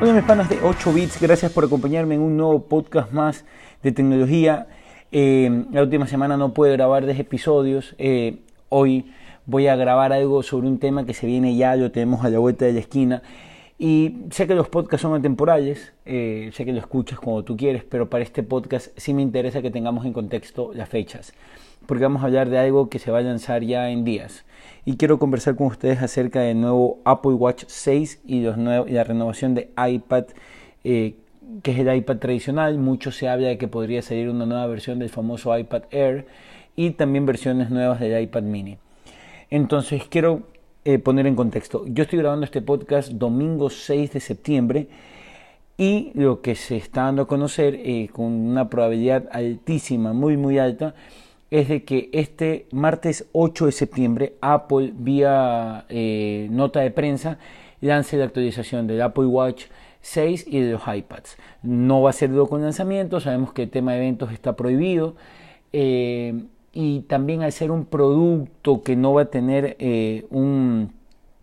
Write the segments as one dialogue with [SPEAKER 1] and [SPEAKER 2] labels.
[SPEAKER 1] Hola mis panas de 8 bits, gracias por acompañarme en un nuevo podcast más de tecnología. Eh, la última semana no pude grabar 10 episodios. Eh, hoy voy a grabar algo sobre un tema que se viene ya, lo tenemos a la vuelta de la esquina. Y sé que los podcasts son atemporales, eh, sé que lo escuchas cuando tú quieres, pero para este podcast sí me interesa que tengamos en contexto las fechas, porque vamos a hablar de algo que se va a lanzar ya en días y quiero conversar con ustedes acerca del nuevo Apple Watch 6 y, los la renovación de iPad, eh, que es el iPad tradicional. Mucho se habla de que podría salir una nueva versión del famoso iPad Air y también versiones nuevas del iPad mini. Entonces quiero eh, poner en contexto. Yo estoy grabando este podcast domingo 6 de septiembre y lo que se está dando a conocer eh, con una probabilidad altísima, muy muy alta, es de que este martes 8 de septiembre Apple vía eh, nota de prensa lance la actualización del Apple Watch 6 y de los iPads. No va a ser con lanzamiento, sabemos que el tema de eventos está prohibido. Y también al ser un producto que no va a tener eh, un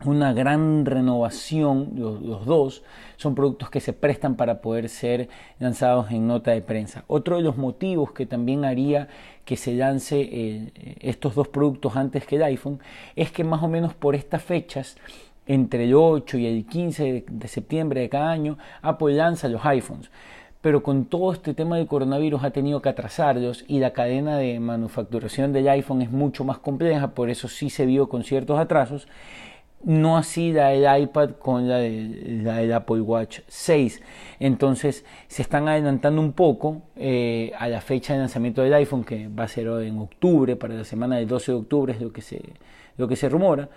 [SPEAKER 1] una gran renovación, los, dos son productos que se prestan para poder ser lanzados en nota de prensa. Otro de los motivos que también haría que se lance eh, estos dos productos antes que el iPhone es que más o menos por estas fechas, entre el 8 y el 15 de, septiembre de cada año, Apple lanza los iPhones pero con todo este tema del coronavirus ha tenido que atrasarlos y la cadena de manufacturación del iPhone es mucho más compleja, por eso sí se vio con ciertos atrasos no así la del iPad con la, del Apple Watch 6. Entonces se están adelantando un poco eh, a la fecha de lanzamiento del iPhone, que va a ser en octubre, para la semana del 12 de octubre es lo que se, lo que se rumora.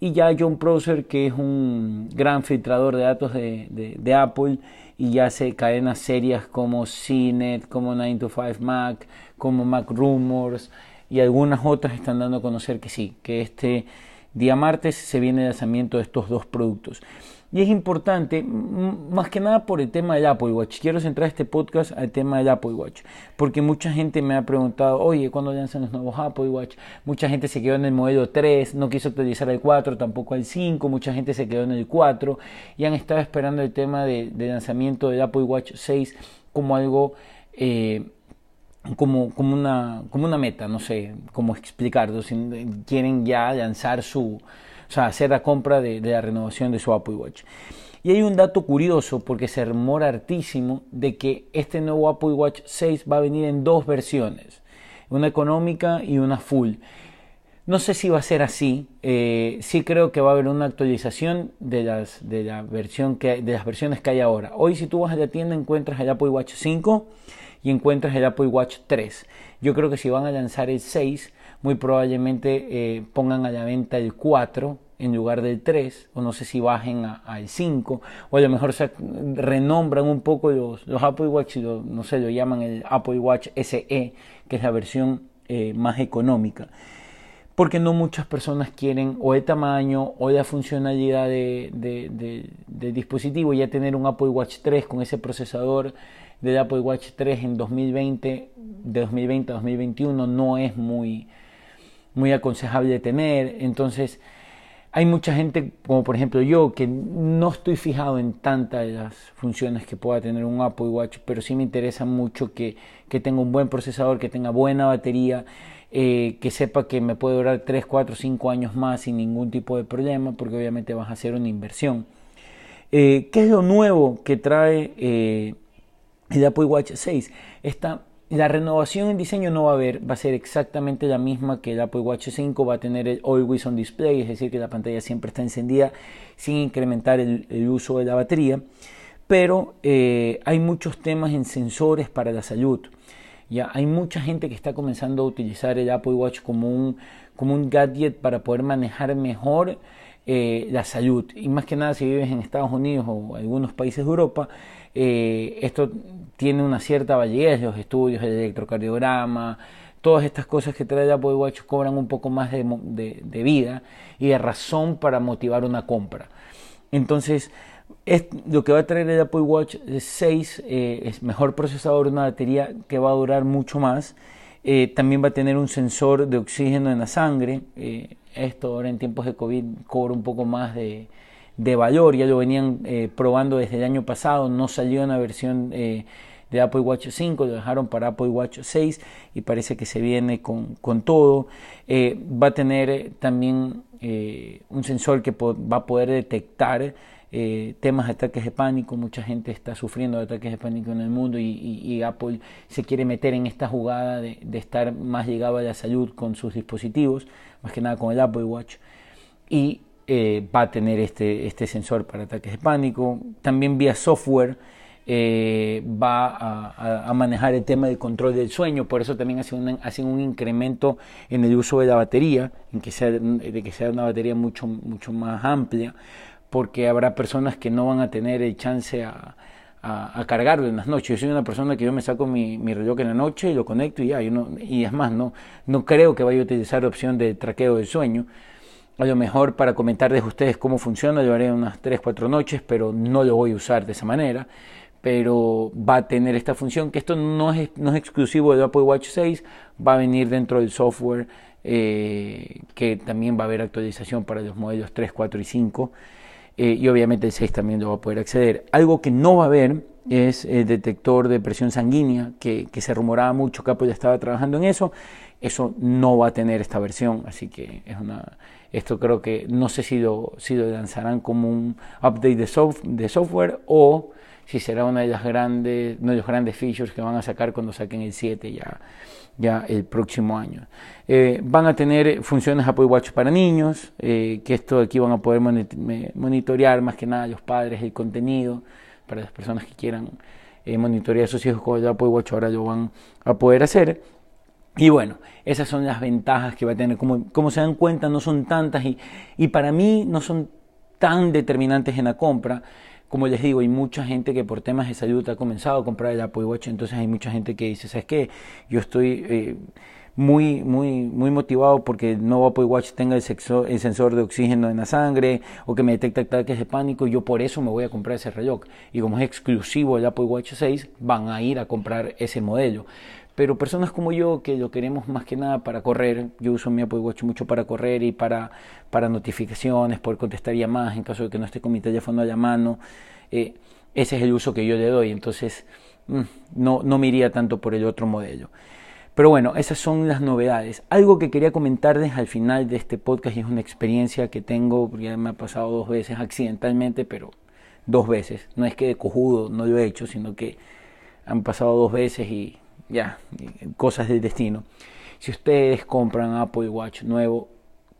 [SPEAKER 1] Y ya John Prosser, que es un gran filtrador de datos de, de, Apple, y ya hace cadenas serias como CNET, como 9to5 Mac, como Mac Rumors, y algunas otras están dando a conocer que sí, que este Día martes se viene el lanzamiento de estos dos productos. Y es importante, más que nada por el tema del Apple Watch. Quiero centrar este podcast al tema del Apple Watch. Porque mucha gente me ha preguntado, oye, ¿cuándo lanzan los nuevos Apple Watch? Mucha gente se quedó en el modelo 3, no quiso actualizar el 4, tampoco el 5. Mucha gente se quedó en el 4 y han estado esperando el tema de, lanzamiento del Apple Watch 6 como algo... Eh, como, como, una, como una meta, no sé cómo explicarlo, si quieren ya lanzar su, o sea, hacer la compra de, la renovación de su Apple Watch. Y hay un dato curioso porque se rumora hartísimo de que este nuevo Apple Watch 6 va a venir en dos versiones, una económica y una full. No sé si va a ser así, eh, sí creo que va a haber una actualización de las, de, la versión que, de las versiones que hay ahora. Hoy si tú vas a la tienda encuentras el Apple Watch 5 y encuentras el Apple Watch 3. Yo creo que si van a lanzar el 6, muy probablemente eh, pongan a la venta el 4 en lugar del 3, o no sé si bajen al 5, o a lo mejor se renombran un poco los, los Apple Watch y no sé, lo llaman el Apple Watch SE, que es la versión eh, más económica. Porque no muchas personas quieren o el tamaño o la funcionalidad de, del dispositivo, ya tener un Apple Watch 3 con ese procesador del Apple Watch 3 en 2020, de 2020 a 2021 no es muy, muy aconsejable tener. Entonces, hay mucha gente, como por ejemplo yo, que no estoy fijado en tantas de las funciones que pueda tener un Apple Watch, pero sí me interesa mucho que, que tenga un buen procesador, que tenga buena batería, eh, que sepa que me puede durar 3, 4, 5 años más sin ningún tipo de problema, porque obviamente vas a hacer una inversión. Eh, ¿Qué es lo nuevo que trae eh, el Apple Watch 6. Esta, la renovación en diseño no va a haber, va a ser exactamente la misma que el Apple Watch 5, va a tener el Always on Display, es decir, que la pantalla siempre está encendida sin incrementar el, uso de la batería. Pero eh, hay muchos temas en sensores para la salud. Ya hay mucha gente que está comenzando a utilizar el Apple Watch como un, como un gadget para poder manejar mejor eh, la salud. Y más que nada si vives en Estados Unidos o algunos países de Europa, eh, esto tiene una cierta validez, los estudios, el electrocardiograma, todas estas cosas que trae Apple Watch cobran un poco más de, vida y de razón para motivar una compra. Entonces, es, lo que va a traer el Apple Watch 6 eh, es mejor procesador, una batería que va a durar mucho más. Eh, también va a tener un sensor de oxígeno en la sangre. esto ahora en tiempos de COVID cobra un poco más de, de valor, ya lo venían eh, probando desde el año pasado, no salió una versión eh, de Apple Watch 5, lo dejaron para Apple Watch 6 y parece que se viene con, con todo. Eh, va a tener también un sensor que va a poder detectar temas de ataques de pánico, mucha gente está sufriendo de ataques de pánico en el mundo y, Apple se quiere meter en esta jugada de, de, estar más llegado a la salud con sus dispositivos, más que nada con el Apple Watch. Y eh, va a tener este, este sensor para ataques de pánico. También vía software eh, va a, manejar el tema del control del sueño, por eso también hace un, hace un incremento en el uso de la batería, en que sea, de que sea una batería mucho, mucho más amplia, porque habrá personas que no van a tener el chance a, cargarlo en las noches. Yo soy una persona que yo me saco mi, mi reloj en la noche y lo conecto y ya, no, y es más, no, no creo que vaya a utilizar la opción de traqueo del sueño a lo mejor para comentarles a ustedes cómo funciona, llevaré unas 3, 4 noches, pero no lo voy a usar de esa manera. Pero va a tener esta función, que esto no es, no es exclusivo de Apple Watch 6, va a venir dentro del software, eh, que también va a haber actualización para los modelos 3, 4 y 5. Eh, y obviamente el 6 también lo va a poder acceder. Algo que no va a haber es el detector de presión sanguínea, que, que se rumoraba mucho que Apple ya estaba trabajando en eso. Eso no va a tener esta versión, así que esto creo que no sé si lo, lanzarán como un update de, software o si será una de las grandes, uno de los grandes features que van a sacar cuando saquen el 7 ya, ya el próximo año. Eh, van a tener funciones Apple Watch para niños, eh, que esto aquí van a poder monitorear más que nada los padres el contenido para las personas que quieran eh, monitorear a sus hijos con el Apple Watch ahora lo van a poder hacer. Y bueno, esas son las ventajas que va a tener. Como, como se dan cuenta, no son tantas y, y para mí no son tan determinantes en la compra. Como les digo, hay mucha gente que por temas de salud ha comenzado a comprar el Apple Watch, entonces hay mucha gente que dice, ¿sabes qué? Yo estoy eh, muy, muy, muy motivado porque el nuevo Apple Watch tenga el, el, sensor de oxígeno en la sangre o que me detecta ataques de pánico, yo por eso me voy a comprar ese reloj. Y como es exclusivo del Apple Watch 6, van a ir a comprar ese modelo. Pero personas como yo que lo queremos más que nada para correr, yo uso mi Apple Watch mucho para correr y para, para notificaciones, poder contestar llamadas en caso de que no esté con mi teléfono a la mano, eh, ese es el uso que yo le doy, entonces mm, no, no me iría tanto por el otro modelo. Pero bueno, esas son las novedades. Algo que quería comentarles al final de este podcast y es una experiencia que tengo, ya me ha pasado dos veces accidentalmente, pero dos veces. No es que de cojudo no lo he hecho, sino que han pasado dos veces y ya, cosas del destino. Si ustedes compran Apple Watch nuevo,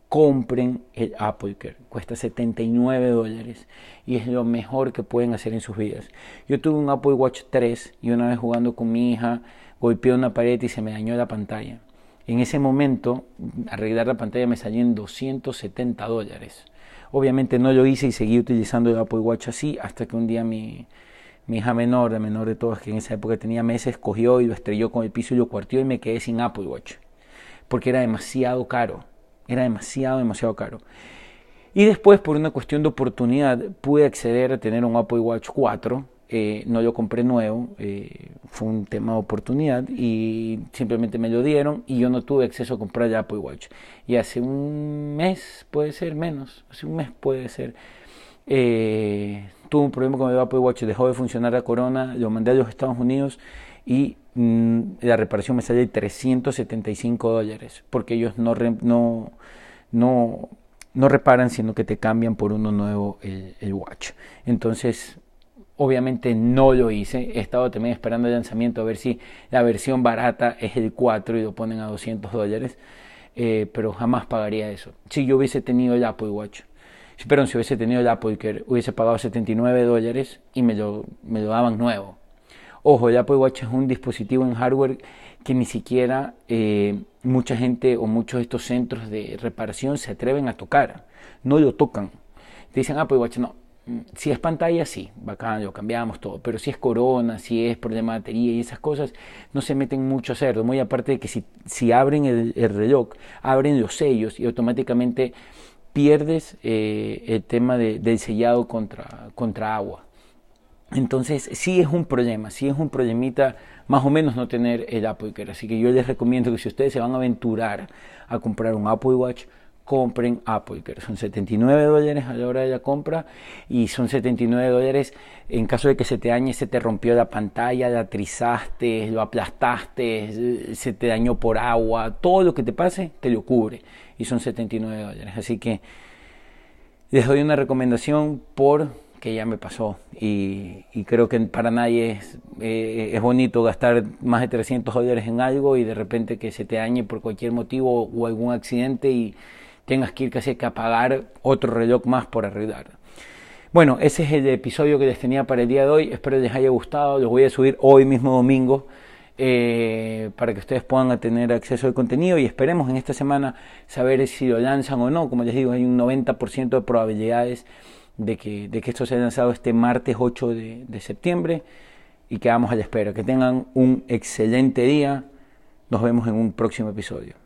[SPEAKER 1] compren el Apple Care. Cuesta 79 dólares y es lo mejor que pueden hacer en sus vidas. Yo tuve un Apple Watch 3 y una vez jugando con mi hija golpeé una pared y se me dañó la pantalla. En ese momento, arreglar la pantalla me salió en 270 dólares. Obviamente no lo hice y seguí utilizando el Apple Watch así hasta que un día mi, mi hija menor, la menor de todas, que en esa época tenía meses, cogió y lo estrelló con el piso y lo cuartió y me quedé sin Apple Watch. Porque era demasiado caro. Era demasiado, demasiado caro. Y después, por una cuestión de oportunidad, pude acceder a tener un Apple Watch 4. Eh, no lo compré nuevo, eh, fue un tema de oportunidad y simplemente me lo dieron y yo no tuve acceso a comprar el Apple Watch. Y hace un mes, puede ser menos, hace un mes puede ser, eh, tuve un problema con el Apple Watch, dejó de funcionar la corona, lo mandé a los Estados Unidos y mm, la reparación me salió de 375 dólares, porque ellos no, no, no, no, reparan, sino que te cambian por uno nuevo el, el, watch. Entonces, obviamente no lo hice, he estado también esperando el lanzamiento a ver si la versión barata es el 4 y lo ponen a 200 dólares, eh, pero jamás pagaría eso. Si yo hubiese tenido el Apple Watch pero si hubiese tenido el Apple hubiese pagado 79 dólares y me lo, me lo daban nuevo. Ojo, el Apple Watch es un dispositivo en hardware que ni siquiera eh, mucha gente o muchos de estos centros de reparación se atreven a tocar. No lo tocan. Te dicen Apple Watch, no. Si es pantalla, sí, bacán, lo cambiamos todo. Pero si es corona, si es problema de batería y esas cosas, no se meten mucho a cerdo. Muy aparte de que si, si abren el, el reloj, abren los sellos y automáticamente pierdes eh, el tema de, del sellado contra, contra agua. Entonces sí es un problema, sí es un problemita más o menos no tener el Apple Care. Así que yo les recomiendo que si ustedes se van a aventurar a comprar un Apple Watch, compren Apple, que son 79 dólares a la hora de la compra y son 79 dólares en caso de que se te dañe, se te rompió la pantalla, la trizaste, lo aplastaste, se te dañó por agua, todo lo que te pase te lo cubre y son 79 dólares. Así que les doy una recomendación por que ya me pasó y, creo que para nadie es, eh, bonito gastar más de 300 dólares en algo y de repente que se te dañe por cualquier motivo o algún accidente y tengas que ir casi que a pagar otro reloj más por arreglar. Bueno, ese es el episodio que les tenía para el día de hoy. Espero les haya gustado. Los voy a subir hoy mismo domingo eh, para que ustedes puedan tener acceso al contenido y esperemos en esta semana saber si lo lanzan o no. Como les digo, hay un 90% de probabilidades de que, de que esto sea lanzado este martes 8 de, de septiembre y quedamos a la espera. Que tengan un excelente día. Nos vemos en un próximo episodio.